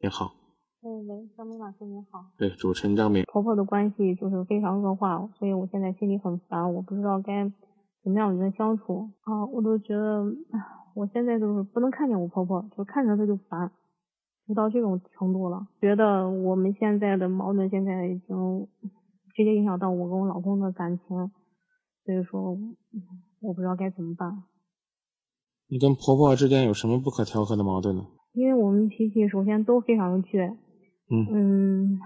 你好，哎喂，张明老师你好。对，主持人张明。婆婆的关系就是非常恶化，所以我现在心里很烦，我不知道该怎么样跟她相处啊，我都觉得，我现在就是不能看见我婆婆，就看着她就烦，就到这种程度了。觉得我们现在的矛盾现在已经直接影响到我跟我老公的感情，所以说我不知道该怎么办。你跟婆婆之间有什么不可调和的矛盾呢？因为我们脾气首先都非常的倔，嗯嗯，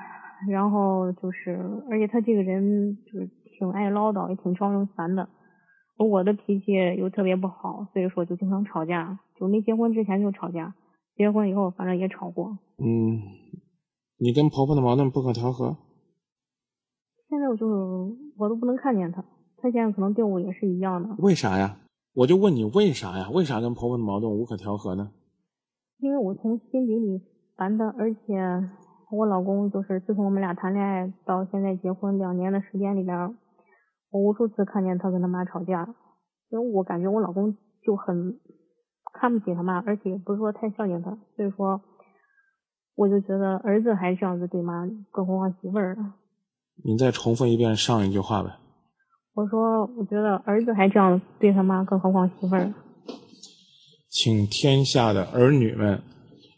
然后就是，而且他这个人就是挺爱唠叨，也挺招人烦的。我的脾气又特别不好，所以说就经常吵架。就没结婚之前就吵架，结婚以后反正也吵过。嗯，你跟婆婆的矛盾不可调和？现在我就是我都不能看见她，她现在可能对我也是一样的。为啥呀？我就问你为啥呀？为啥跟婆婆的矛盾无可调和呢？因为我从心底里烦他，而且我老公就是自从我们俩谈恋爱到现在结婚两年的时间里边，我无数次看见他跟他妈吵架，因为我感觉我老公就很看不起他妈，而且也不是说太孝敬他，所以说我就觉得儿子还这样子对妈，更何况媳妇儿呢？你再重复一遍上一句话呗。我说我觉得儿子还这样对他妈，更何况媳妇儿。请天下的儿女们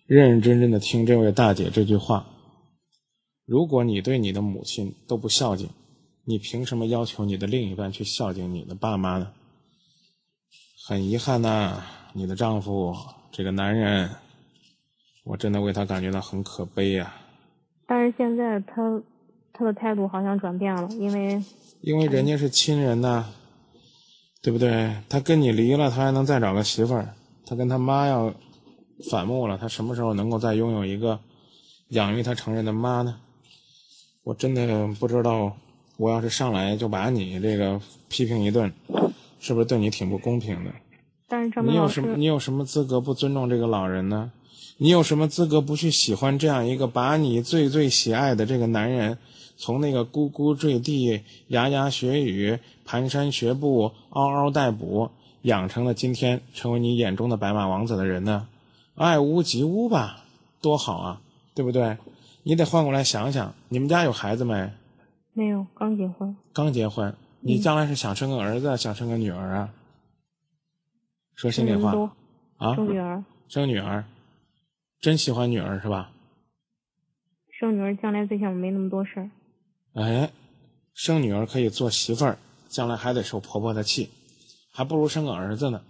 认认真真的听这位大姐这句话。如果你对你的母亲都不孝敬，你凭什么要求你的另一半去孝敬你的爸妈呢？很遗憾呐，你的丈夫这个男人，我真的为他感觉到很可悲呀、但是现在他他的态度好像转变了，因为因为人家是亲人呐，对不对？他跟你离了，他还能再找个媳妇儿。他跟他妈要反目了，他什么时候能够再拥有一个养育他成人的妈呢？我真的不知道，我要是上来就把你这个批评一顿，是不是对你挺不公平的？但是你有什么？你有什么资格不尊重这个老人呢？你有什么资格不去喜欢这样一个把你最最喜爱的这个男人，从那个咕咕坠地、牙牙学语、蹒跚学步、嗷嗷待哺，养成了今天成为你眼中的白马王子的人呢？爱屋及乌吧，多好啊，对不对？你得换过来想想，你们家有孩子没？没有刚结婚，刚结婚，你将来是想生个儿子，想生个女儿啊？说心里话啊，生女儿，生女儿，真喜欢女儿是吧？生女儿将来最起码没那么多事儿。哎，生女儿可以做媳妇儿，将来还得受婆婆的气，还不如生个儿子呢。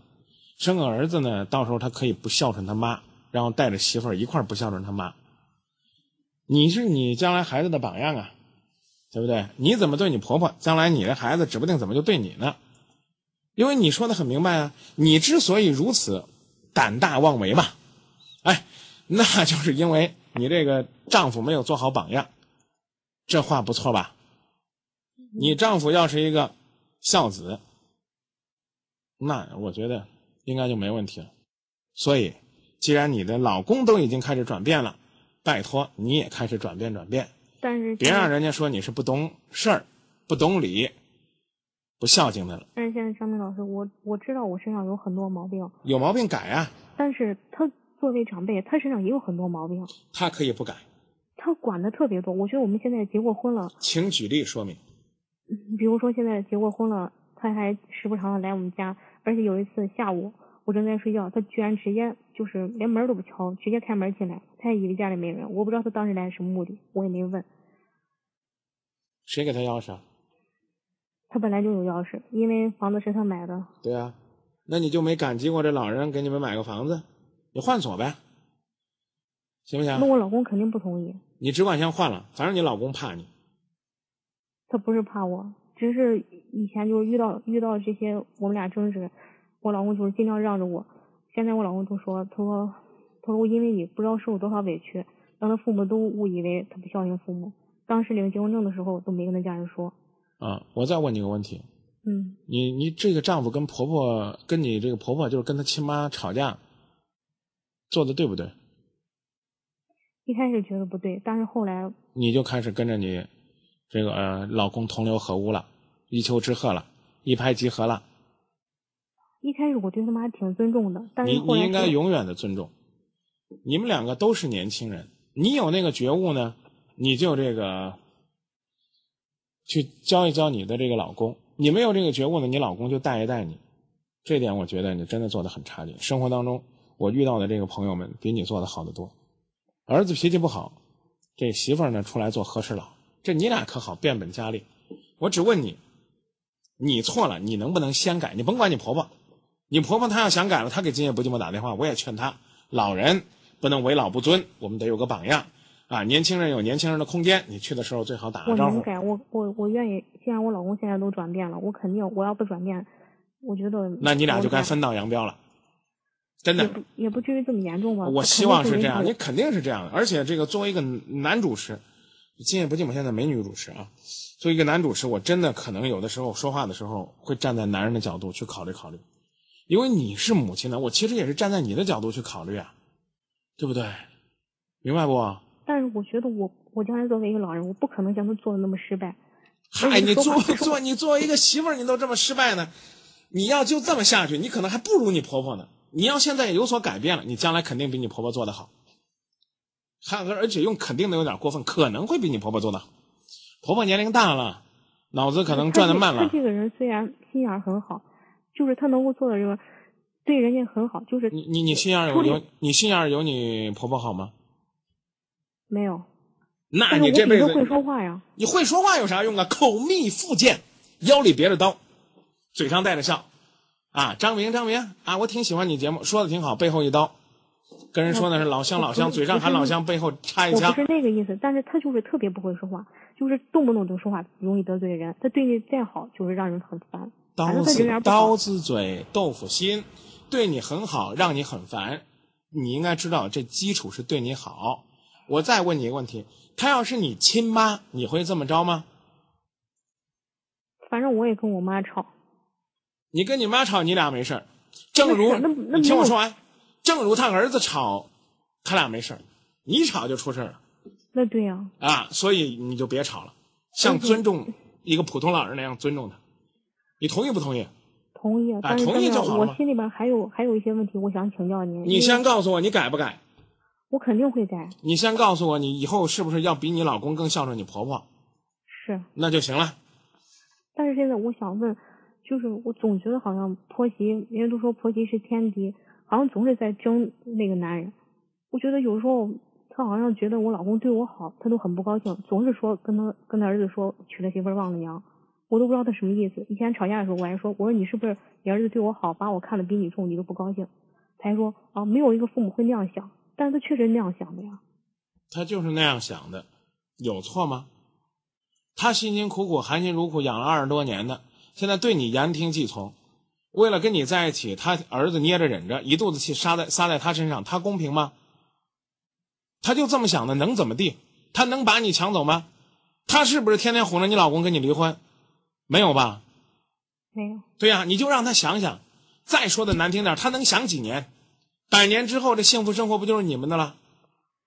生个儿子呢，到时候他可以不孝顺他妈，然后带着媳妇儿一块儿不孝顺他妈。你是你将来孩子的榜样啊，对不对？你怎么对你婆婆，将来你的孩子指不定怎么就对你呢？因为你说的很明白啊，你之所以如此胆大妄为吧，哎，那就是因为你这个丈夫没有做好榜样。这话不错吧？你丈夫要是一个孝子，那我觉得应该就没问题了。所以，既然你的老公都已经开始转变了，拜托你也开始转变转变，但是别让人家说你是不懂事儿、不懂理、不孝敬的了。但是现在张明老师，我我知道我身上有很多毛病，有毛病改啊，但是他作为长辈，他身上也有很多毛病，他可以不改，他管的特别多。我觉得我们现在结过婚了，请举例说明。比如说现在结过婚了，他还时不常的来我们家，而且有一次下午我正在睡觉，他居然直接就是连门都不敲，直接开门进来，他也以为家里没人，我不知道他当时来什么目的，我也没问。谁给他钥匙啊？他本来就有钥匙，因为房子是他买的，对啊，那你就没感激过这老人给你们买个房子？你换锁呗，行不行？那我老公肯定不同意。你只管先换了，反正你老公怕你。他不是怕我，只是以前就是遇到遇到这些我们俩争执，我老公就是尽量让着我。现在我老公都说，他说他说我因为你不知道受了多少委屈，让他父母都误以为他不孝敬父母。当时领结婚证的时候都没跟他家人说。啊，我再问你个问题，嗯，你你这个丈夫跟婆婆跟你这个婆婆就是跟他亲妈吵架，做的对不对？一开始觉得不对，但是后来你就开始跟着你这个、呃、老公同流合污了，一丘之貉了，一拍即合了。一开始我对他们还挺尊重的，但是你应该永远的尊重。你们两个都是年轻人，你有那个觉悟呢，你就这个去教一教你的这个老公；你没有这个觉悟呢，你老公就带一带你。这点我觉得你真的做的很差劲。生活当中我遇到的这个朋友们比你做的好得多。儿子脾气不好，这媳妇儿呢出来做和事佬，这你俩可好变本加厉。我只问你，你错了，你能不能先改？你甭管你婆婆，你婆婆她要想改了，她给今夜不寂寞打电话，我也劝她，老人不能为老不尊，我们得有个榜样啊。年轻人有年轻人的空间，你去的时候最好打个招呼。我改，我我我愿意。既然我老公现在都转变了，我肯定我要不转变，我觉得那你俩就该分道扬镳了。真的也不也不至于这么严重吧？我希望是这样，你肯定是这样的。而且这个作为一个男主持，今夜不寂寞现在没女主持啊。作为一个男主持，我真的可能有的时候说话的时候会站在男人的角度去考虑考虑，因为你是母亲呢，我其实也是站在你的角度去考虑啊，对不对？明白不？但是我觉得我我将来作为一个老人，我不可能将他做的那么失败。嗨，你做做你作为一个媳妇儿，你都这么失败呢？你要就这么下去，你可能还不如你婆婆呢。你要现在有所改变了，你将来肯定比你婆婆做的好。还而且用肯定的有点过分，可能会比你婆婆做的好。婆婆年龄大了，脑子可能转的慢了。他这个人虽然心眼很好，就是他能够做的这个，对人家很好，就是你你你心眼有有你心眼有你婆婆好吗？没有。那你这辈子会说话呀？你会说话有啥用啊？口蜜腹剑，腰里别着刀，嘴上带着笑。啊，张明，张明啊，我挺喜欢你节目，说的挺好，背后一刀，跟人说那是老乡老乡，嘴上喊老乡，背后插一枪。我不是那个意思，但是他就是特别不会说话，就是动不动就说话容易得罪人。他对你再好，就是让人很烦。刀子刀子嘴豆腐心，对你很好，让你很烦。你应该知道，这基础是对你好。我再问你一个问题，他要是你亲妈，你会这么着吗？反正我也跟我妈吵。你跟你妈吵，你俩没事儿。正如你听我说完，正如他儿子吵，他俩没事儿，你吵就出事儿了。那对呀。啊，所以你就别吵了，像尊重一个普通老人那样尊重他。你同意不同意？同意。啊，同意就好了。我心里边还有还有一些问题，我想请教您。你先告诉我，你改不改？我肯定会改。你先告诉我，你以后是不是要比你老公更孝顺你婆婆？是。那就行了。但是现在我想问。就是我总觉得好像婆媳，人家都说婆媳是天敌，好像总是在争那个男人。我觉得有时候他好像觉得我老公对我好，他都很不高兴，总是说跟他跟他儿子说娶了媳妇忘了娘，我都不知道他什么意思。以前吵架的时候我还说，我说你是不是你儿子对我好，把我看得比你重，你都不高兴？他还说啊，没有一个父母会那样想，但是他确实那样想的呀。他就是那样想的，有错吗？他辛辛苦苦、含辛茹苦养了二十多年的。现在对你言听计从，为了跟你在一起，他儿子捏着忍着，一肚子气撒在撒在他身上，他公平吗？他就这么想的，能怎么地？他能把你抢走吗？他是不是天天哄着你老公跟你离婚？没有吧？没有。对呀，你就让他想想。再说的难听点，他能想几年？百年之后，这幸福生活不就是你们的了？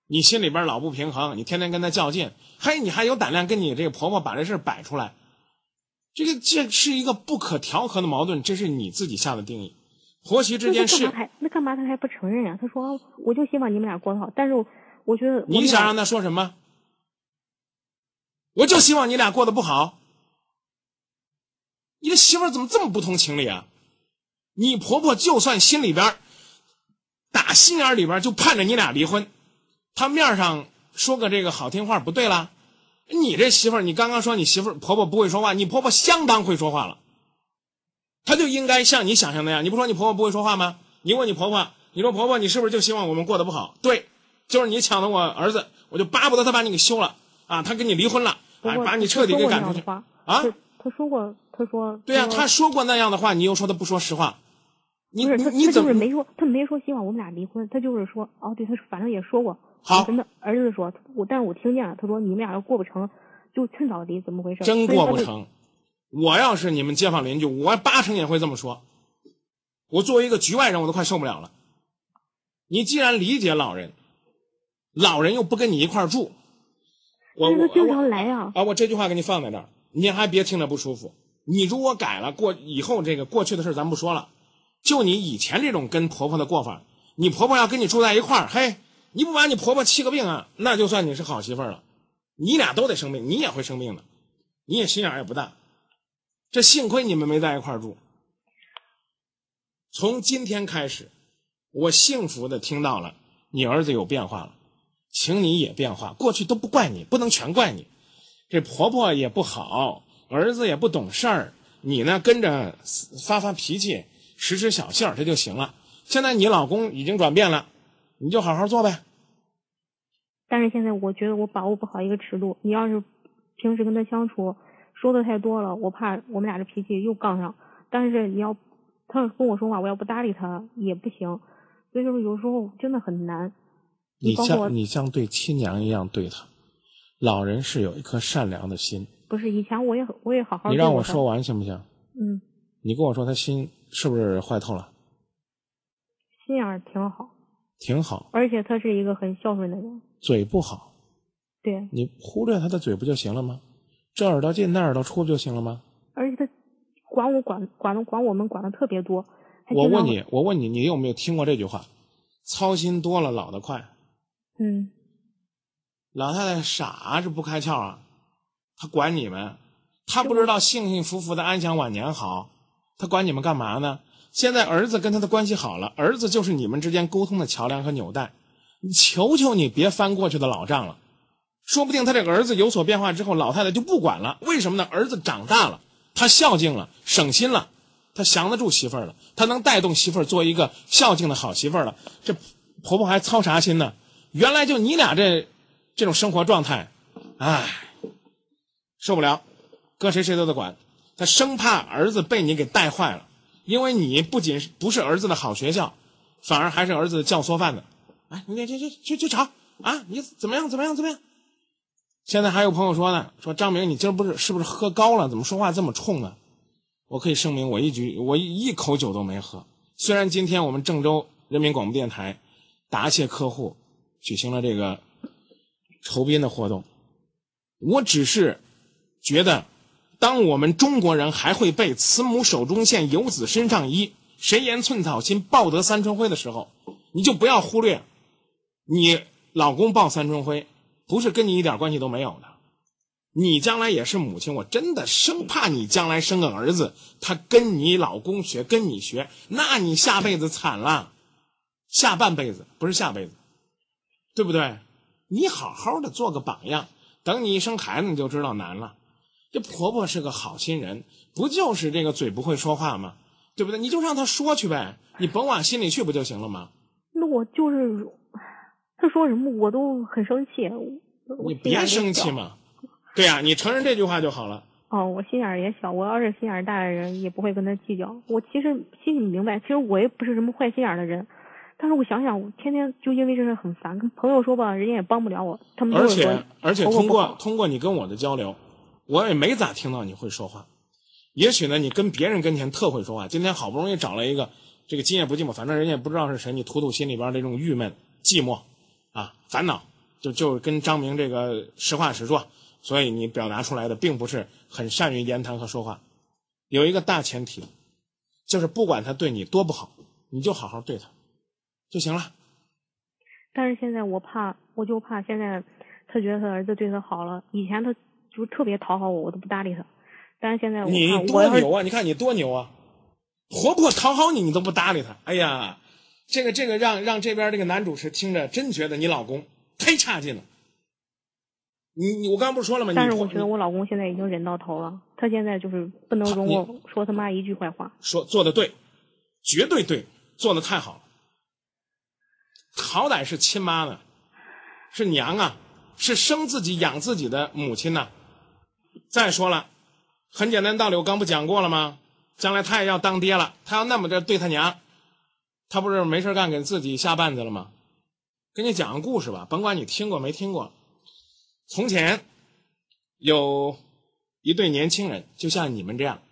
你心里边老不平衡，你天天跟他较劲，嘿，你还有胆量跟你这个婆婆把这事摆出来？这个这是一个不可调和的矛盾，这是你自己下的定义。婆媳之间是那干嘛他还不承认呀？他说我就希望你们俩过得好，但是我觉得你想让他说什么？我就希望你俩过得不好。你的媳妇儿怎么这么不通情理啊？你婆婆就算心里边打心眼里边就盼着你俩离婚，她面上说个这个好听话不对了。你这媳妇儿，你刚刚说你媳妇儿婆婆不会说话，你婆婆相当会说话了。她就应该像你想象那样，你不说你婆婆不会说话吗？你问你婆婆，你说婆婆，你是不是就希望我们过得不好？对，就是你抢了我儿子，我就巴不得他把你给休了啊，他跟你离婚了，啊，把你彻底给赶出去啊。他说过，他说对呀，他说过那样的话，你又说他不说实话。你不是你他就是没说，他没说希望我们俩离婚，他就是说哦，对，他反正也说过。好，真的，儿子说，我但是我听见了，他说你们俩要过不成，就趁早离，怎么回事？真过不成，我要是你们街坊邻居，我八成也会这么说。我作为一个局外人，我都快受不了了。你既然理解老人，老人又不跟你一块住，我我经常来呀。啊，我这句话给你放在这儿，你还别听着不舒服。你如果改了，过以后这个过去的事咱不说了，就你以前这种跟婆婆的过法，你婆婆要跟你住在一块儿，嘿。你不把你婆婆气个病啊，那就算你是好媳妇了。你俩都得生病，你也会生病的，你也心眼也不大。这幸亏你们没在一块住。从今天开始，我幸福的听到了你儿子有变化了，请你也变化。过去都不怪你，不能全怪你。这婆婆也不好，儿子也不懂事儿，你呢跟着发发脾气，使使小性儿，这就行了。现在你老公已经转变了，你就好好做呗。但是现在我觉得我把握不好一个尺度。你要是平时跟他相处说的太多了，我怕我们俩这脾气又杠上。但是你要他要跟我说话，我要不搭理他也不行。所以说有时候真的很难。你像你像对亲娘一样对他，老人是有一颗善良的心。不是以前我也我也好好你让我说完行不行？嗯，你跟我说他心是不是坏透了？心眼儿挺好，挺好，而且他是一个很孝顺的人。嘴不好，对，你忽略他的嘴不就行了吗？这耳朵进那耳朵出不就行了吗？而且他管我管管的管我们管的特别多。我问你，我问你，你有没有听过这句话？操心多了老得快。嗯，老太太傻是不开窍啊，她管你们，她不知道幸幸福福的安享晚年好，她管你们干嘛呢？现在儿子跟他的关系好了，儿子就是你们之间沟通的桥梁和纽带。你求求你别翻过去的老账了，说不定他这个儿子有所变化之后，老太太就不管了。为什么呢？儿子长大了，他孝敬了，省心了，他降得住媳妇儿了，他能带动媳妇儿做一个孝敬的好媳妇儿了。这婆婆还操啥心呢？原来就你俩这这种生活状态，唉，受不了，搁谁谁都得管。他生怕儿子被你给带坏了，因为你不仅不是儿子的好学校，反而还是儿子教唆犯的。哎，你去去去去吵啊！你怎么样？怎么样？怎么样？现在还有朋友说呢，说张明，你今儿不是是不是喝高了？怎么说话这么冲呢？我可以声明，我一局我一口酒都没喝。虽然今天我们郑州人民广播电台答谢客户举行了这个酬宾的活动，我只是觉得，当我们中国人还会背“慈母手中线，游子身上衣，谁言寸草心，报得三春晖”的时候，你就不要忽略。你老公报三春晖，不是跟你一点关系都没有的。你将来也是母亲，我真的生怕你将来生个儿子，他跟你老公学，跟你学，那你下辈子惨了，下半辈子不是下辈子，对不对？你好好的做个榜样，等你一生孩子你就知道难了。这婆婆是个好心人，不就是这个嘴不会说话吗？对不对？你就让她说去呗，你甭往心里去不就行了吗？那我就是她说什么我都很生气。你别。生气嘛。对呀、你承认这句话就好了。哦，我心眼儿也小，我要是心眼儿大的人，也不会跟他计较。我其实心里明白，其实我也不是什么坏心眼儿的人，但是我想想，我天天就因为这事很烦。跟朋友说吧，人家也帮不了我，他们而且而且通过通过你跟我的交流，我也没咋听到你会说话。也许呢，你跟别人跟前特会说话。今天好不容易找了一个这个今夜不寂寞，反正人家也不知道是谁，你吐吐心里边这种郁闷、寂寞啊、烦恼，就就跟张明这个实话实说。所以你表达出来的并不是很善于言谈和说话。有一个大前提，就是不管他对你多不好，你就好好对他就行了。但是现在我怕，我就怕现在他觉得他儿子对他好了，以前他就特别讨好我，我都不搭理他。但是现在我你多牛啊！你看你多牛啊！活不过讨好你，你都不搭理他。哎呀，这个这个让让这边这个男主持听着真觉得你老公太差劲了。你你我刚不是说了吗？但是我觉得我老公现在已经忍到头了，他现在就是不能容我说他妈一句坏话。说做的对，绝对对，做的太好了。好歹是亲妈呢，是娘啊，是生自己养自己的母亲呐、再说了，很简单道理，我刚不讲过了吗？将来他也要当爹了，他要那么着对他娘，他不是没事干给自己下绊子了吗？给你讲个故事吧，甭管你听过没听过。从前有一对年轻人，就像你们这样，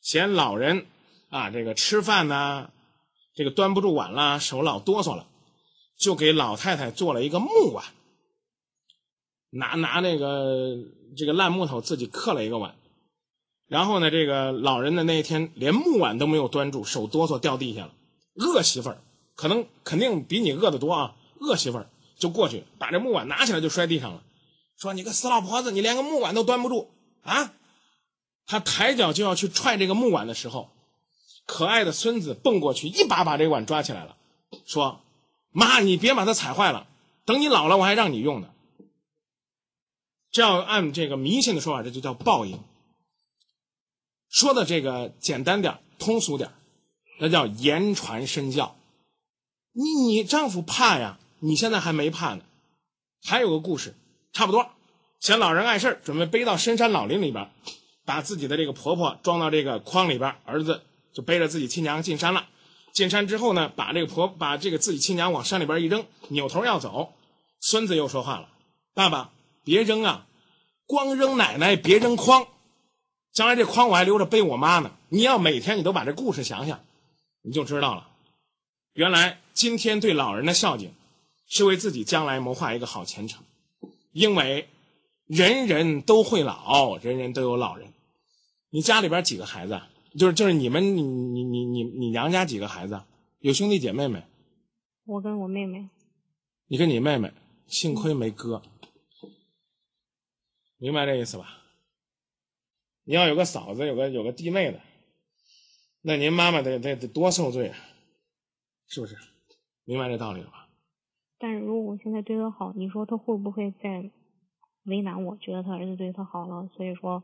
嫌老人啊，这个吃饭呐、这个端不住碗啦，手老哆嗦了，就给老太太做了一个木碗，拿拿那个这个烂木头自己刻了一个碗，然后呢，这个老人的那一天连木碗都没有端住，手哆嗦掉地下了。恶媳妇儿，可能肯定比你饿得多啊！恶媳妇儿就过去把这木碗拿起来就摔地上了，说：“你个死老婆子，你连个木碗都端不住啊！”他抬脚就要去踹这个木碗的时候，可爱的孙子蹦过去，一把把这个碗抓起来了，说：“妈，你别把它踩坏了，等你老了我还让你用呢。”这要按这个迷信的说法，这就叫报应。说的这个简单点通俗点那叫言传身教。你你丈夫怕呀，你现在还没怕呢。还有个故事，差不多，嫌老人碍事准备背到深山老林里边。把自己的这个婆婆装到这个筐里边，儿子就背着自己亲娘进山了。进山之后呢，把这个婆把这个自己亲娘往山里边一扔，扭头要走。孙子又说话了：“爸爸，别扔啊，光扔奶奶，别扔筐。将来这筐我还留着背我妈呢。你要每天你都把这故事想想，你就知道了。原来今天对老人的孝敬，是为自己将来谋划一个好前程，因为。”人人都会老，人人都有老人。你家里边几个孩子？就是就是你们你你你你你娘家几个孩子？有兄弟姐妹没？我跟我妹妹。你跟你妹妹，幸亏没哥。明白这意思吧？你要有个嫂子，有个有个弟妹的，那您妈妈得得得多受罪啊，是不是？明白这道理了吧？但是如果我现在对她好，你说她会不会再？为难我，觉得他儿子对他好了，所以说，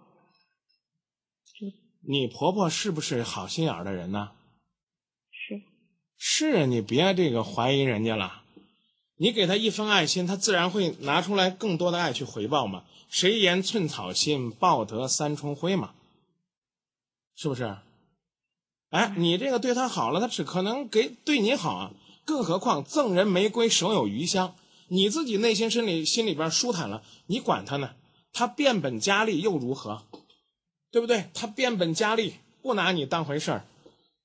就你婆婆是不是好心眼的人呢？是，是你别这个怀疑人家了，你给他一份爱心，他自然会拿出来更多的爱去回报嘛。谁言寸草心，报得三春晖嘛？是不是？哎，你这个对他好了，他只可能给对你好啊，更何况赠人玫瑰，手有余香。你自己内心身里心里边舒坦了，你管他呢？他变本加厉又如何？对不对？他变本加厉，不拿你当回事儿。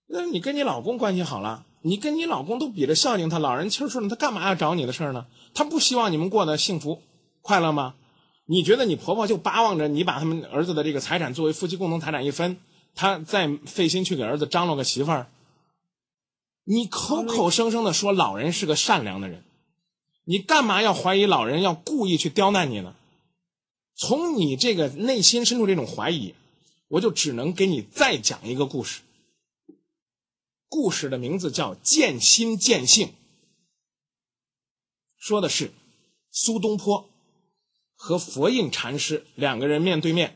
那你跟你老公关系好了，你跟你老公都比着孝敬他，老人气顺了，他干嘛要找你的事儿呢？他不希望你们过得幸福快乐吗？你觉得你婆婆就巴望着你把他们儿子的这个财产作为夫妻共同财产一分，他再费心去给儿子张罗个媳妇儿？你口口声声的说老人是个善良的人。你干嘛要怀疑老人要故意去刁难你呢？从你这个内心深处这种怀疑，我就只能给你再讲一个故事。故事的名字叫《见心见性》，说的是苏东坡和佛印禅师两个人面对面。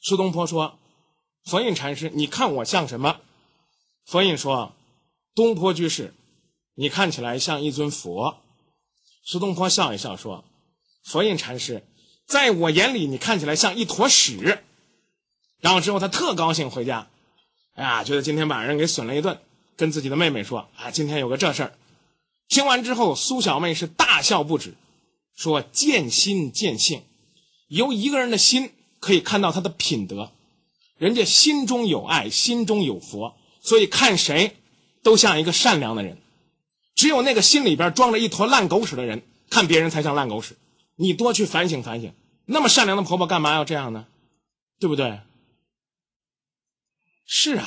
苏东坡说：“佛印禅师，你看我像什么？”佛印说：“东坡居士。”你看起来像一尊佛，苏东坡笑一笑说：“佛印禅师，在我眼里你看起来像一坨屎。”然后之后他特高兴回家，哎呀，觉得今天把人给损了一顿，跟自己的妹妹说：“啊，今天有个这事儿。”听完之后，苏小妹是大笑不止，说：“见心见性，由一个人的心可以看到他的品德，人家心中有爱，心中有佛，所以看谁都像一个善良的人。”只有那个心里边装着一坨烂狗屎的人，看别人才像烂狗屎。你多去反省反省，那么善良的婆婆干嘛要这样呢？对不对？是啊，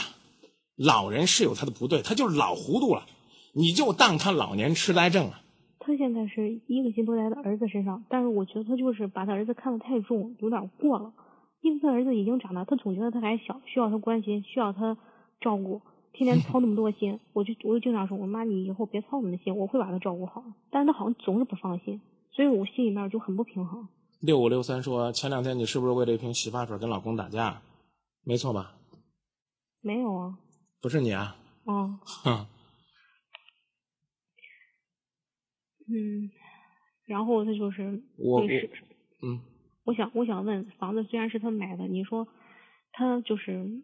老人是有他的不对，他就是老糊涂了。你就当他老年痴呆症了。他现在是一个心都在他儿子身上，但是我觉得他就是把他儿子看得太重，有点过了。因为他儿子已经长大，他总觉得他还小，需要他关心，需要他照顾。天天操那么多心，我就我就经常说，我妈你以后别操那么心，我会把他照顾好。但是他好像总是不放心，所以我心里面就很不平衡。六五六三说，前两天你是不是为了一瓶洗发水跟老公打架？没错吧？没有啊。不是你啊？嗯。哼。嗯，然后他就是我我嗯，我想我想问，房子虽然是他买的，你说他就是。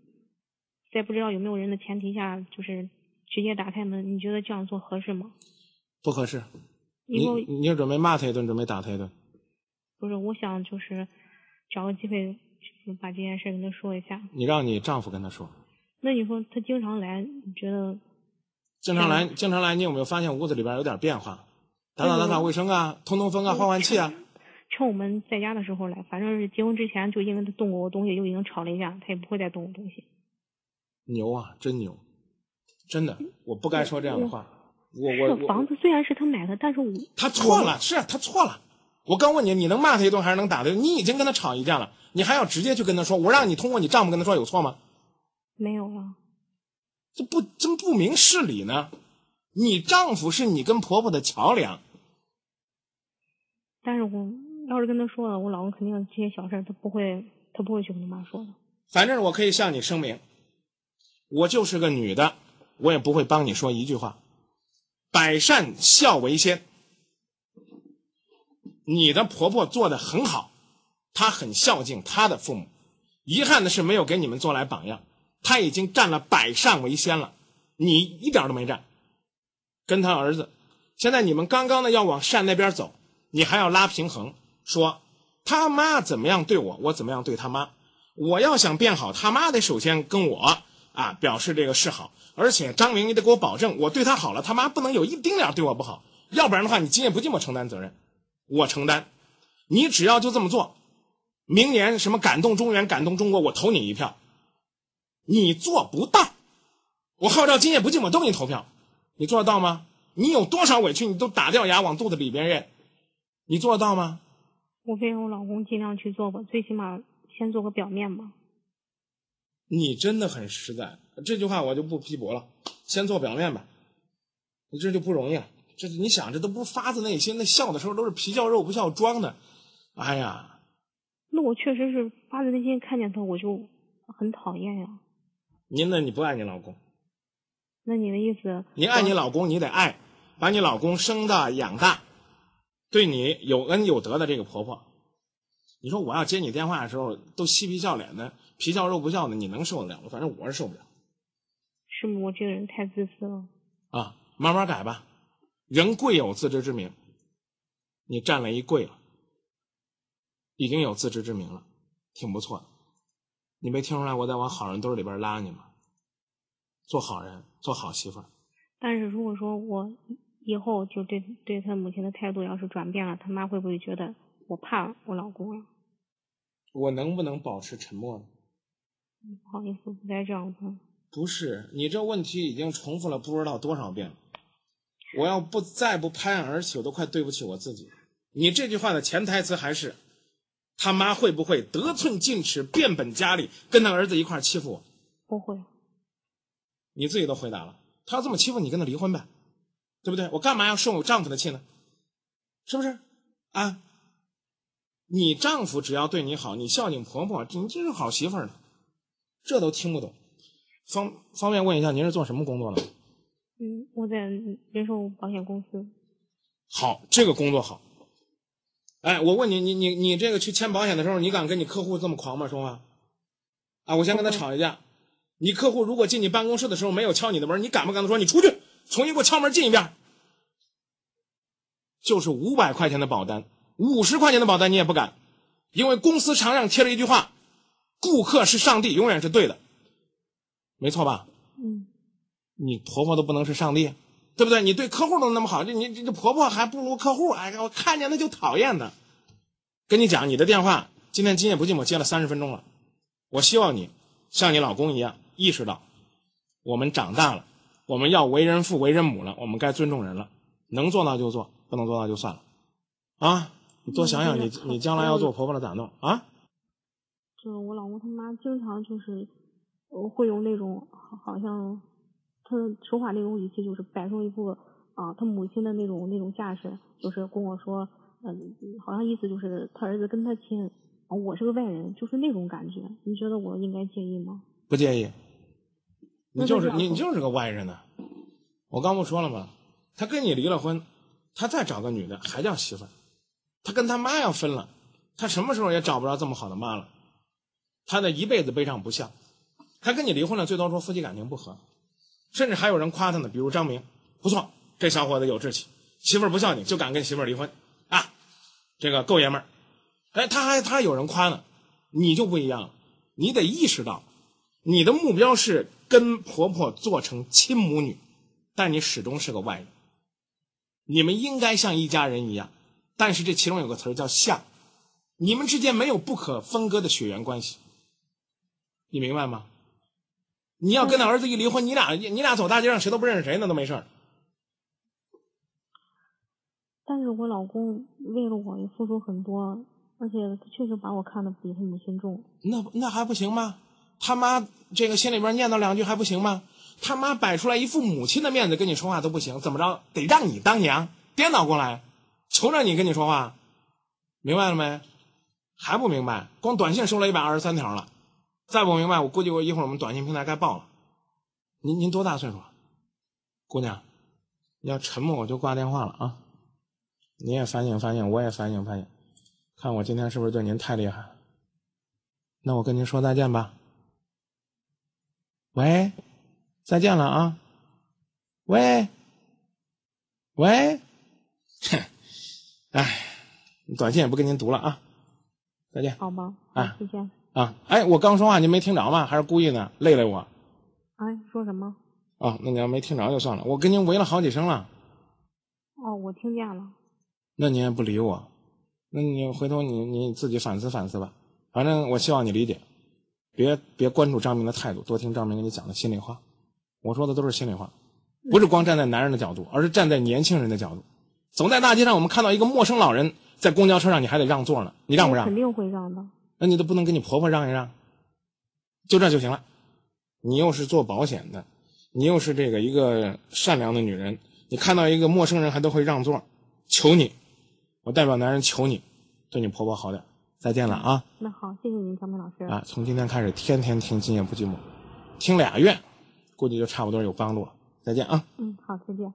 在不知道有没有人的前提下，就是直接打开门，你觉得这样做合适吗？不合适。你你是准备骂他一顿，准备打他一顿？不是，我想就是找个机会，就是把这件事跟他说一下。你让你丈夫跟他说。那你说他经常来，你觉得？经常来，经常来，你有没有发现屋子里边有点变化？打扫打扫卫生啊，通通风啊，换换气啊。趁我们在家的时候来，反正是结婚之前就因为他动过我东西，就已经吵了一架，他也不会再动我东西。牛啊，真牛！真的，我不该说这样的话。我我我房子虽然是他买的，但是我他错了，是他错了。我刚问你，你能骂他一顿还是能打他？你已经跟他吵一架了，你还要直接去跟他说，我让你通过你丈夫跟他说有错吗？没有了。这不真不明事理呢？你丈夫是你跟婆婆的桥梁。但是我要是跟他说了，我老公肯定这些小事他不会，他不会去跟他妈说的。反正我可以向你声明，我就是个女的，我也不会帮你说一句话。百善孝为先，你的婆婆做的很好，她很孝敬她的父母。遗憾的是没有给你们做来榜样，他已经占了百善为先了，你一点都没占。跟他儿子，现在你们刚刚的要往善那边走，你还要拉平衡，说他妈怎么样对我，我怎么样对他妈。我要想变好，他妈得首先跟我啊表示这个示好。而且张明，你得给我保证，我对他好了，他妈不能有一丁点对我不好，要不然的话，你今夜不寂寞承担责任，我承担。你只要就这么做，明年什么感动中原、感动中国，我投你一票。你做不到，我号召今夜不寂寞都给你投票，你做得到吗？你有多少委屈，你都打掉牙往肚子里边咽，你做得到吗？我陪我老公尽量去做吧，最起码先做个表面吧。你真的很实在。这句话我就不批驳了，先做表面吧，你这就不容易了。这你想，这都不是发自内心，那笑的时候都是皮笑肉不笑装的。哎呀，那我确实是发自内心看见他，我就很讨厌呀。您呢？你不爱你老公？那你的意思？你爱你老公，你得爱，把你老公生大养大，对你有恩有德的这个婆婆。你说我要接你电话的时候都嬉皮笑脸的，皮笑肉不笑的，你能受得了吗？反正我是受不了。是我这个人太自私了啊！慢慢改吧，人贵有自知之明。你占了一贵了，已经有自知之明了，挺不错的。你没听出来我在往好人堆里边拉你吗？做好人，做好媳妇儿。但是如果说我以后就对对他母亲的态度要是转变了，他妈会不会觉得我怕我老公啊？我能不能保持沉默呢？不好意思，不该这样子。不是，你这问题已经重复了不知道多少遍了。我要不再不拍案而起，我都快对不起我自己。你这句话的潜台词还是，他妈会不会得寸进尺、变本加厉，跟他儿子一块欺负我？不会。你自己都回答了，他要这么欺负你，跟他离婚呗，对不对？我干嘛要受我丈夫的气呢？是不是？啊？你丈夫只要对你好，你孝敬婆婆，你这是好媳妇儿呢。这都听不懂。方方便问一下，您是做什么工作的？嗯，我在人寿保险公司。好，这个工作好。哎，我问你，你你你这个去签保险的时候，你敢跟你客户这么狂吗？说话。啊，我先跟他吵一架。你客户如果进你办公室的时候没有敲你的门，你敢不敢说你出去，重新给我敲门进一遍？就是五百块钱的保单，五十块钱的保单你也不敢，因为公司墙上贴了一句话：顾客是上帝，永远是对的。没错吧？嗯，你婆婆都不能是上帝，对不对？你对客户都那么好，这你这这婆婆还不如客户。哎，我看见她就讨厌他。跟你讲，你的电话今天今夜不寂寞接了三十分钟了。我希望你像你老公一样意识到，我们长大了，我们要为人父为人母了，我们该尊重人了。能做到就做，不能做到就算了。啊，你多想想，你你将来要做婆婆的咋弄啊？就是我老公他妈经常就是。会用那种好像他说话那种语气，就是摆出一副啊他母亲的那种那种架势，就是跟我说，嗯，好像意思就是他儿子跟他亲，我是个外人，就是那种感觉。你觉得我应该介意吗？不介意。你就是你你就是个外人呢。我刚不说了吗？他跟你离了婚，他再找个女的还叫媳妇儿。他跟他妈要分了，他什么时候也找不着这么好的妈了。他的一辈子背上不孝。他跟你离婚了，最多说夫妻感情不和，甚至还有人夸他呢，比如张明，不错，这小伙子有志气，媳妇儿不孝敬就敢跟媳妇儿离婚，啊，这个够爷们儿，哎，他还他还有人夸呢，你就不一样了，你得意识到，你的目标是跟婆婆做成亲母女，但你始终是个外人，你们应该像一家人一样，但是这其中有个词儿叫像，你们之间没有不可分割的血缘关系，你明白吗？你要跟他儿子一离婚，你俩你俩走大街上谁都不认识谁，那都没事儿。但是我老公为了我也付出很多，而且他确实把我看得比他母亲重。那那还不行吗？他妈这个心里边念叨两句还不行吗？他妈摆出来一副母亲的面子跟你说话都不行，怎么着得让你当娘？颠倒过来，求着你跟你说话，明白了没？还不明白？光短信收了一百二十三条了，再不明白，我估计我一会儿我们短信平台该爆了。您您多大岁数？姑娘，你要沉默我就挂电话了啊！你也反省反省，我也反省反省，看我今天是不是对您太厉害？那我跟您说再见吧。喂，再见了啊！喂，喂，哼，哎，短信也不跟您读了啊！再见。好吗，啊再见。啊，哎，我刚说话您没听着吗？还是故意的，累累我？哎，说什么？啊，那你要没听着就算了。我跟您喂了好几声了，哦，我听见了。那你也不理我，那你回头你你自己反思反思吧。反正我希望你理解，别别关注张明的态度，多听张明给你讲的心里话。我说的都是心里话，不是光站在男人的角度，而是站在年轻人的角度。走在大街上，我们看到一个陌生老人在公交车上，你还得让座呢，你让不让肯？定会让的。那你都不能跟你婆婆让一让，就这就行了。你又是做保险的，你又是这个一个善良的女人，你看到一个陌生人还都会让座，求你，我代表男人求你，对你婆婆好点。再见了啊那好，谢谢您，张明老师。啊！从今天开始，天天听《今夜不寂寞》，听俩月，估计就差不多有帮助了。再见啊！嗯，好，再见。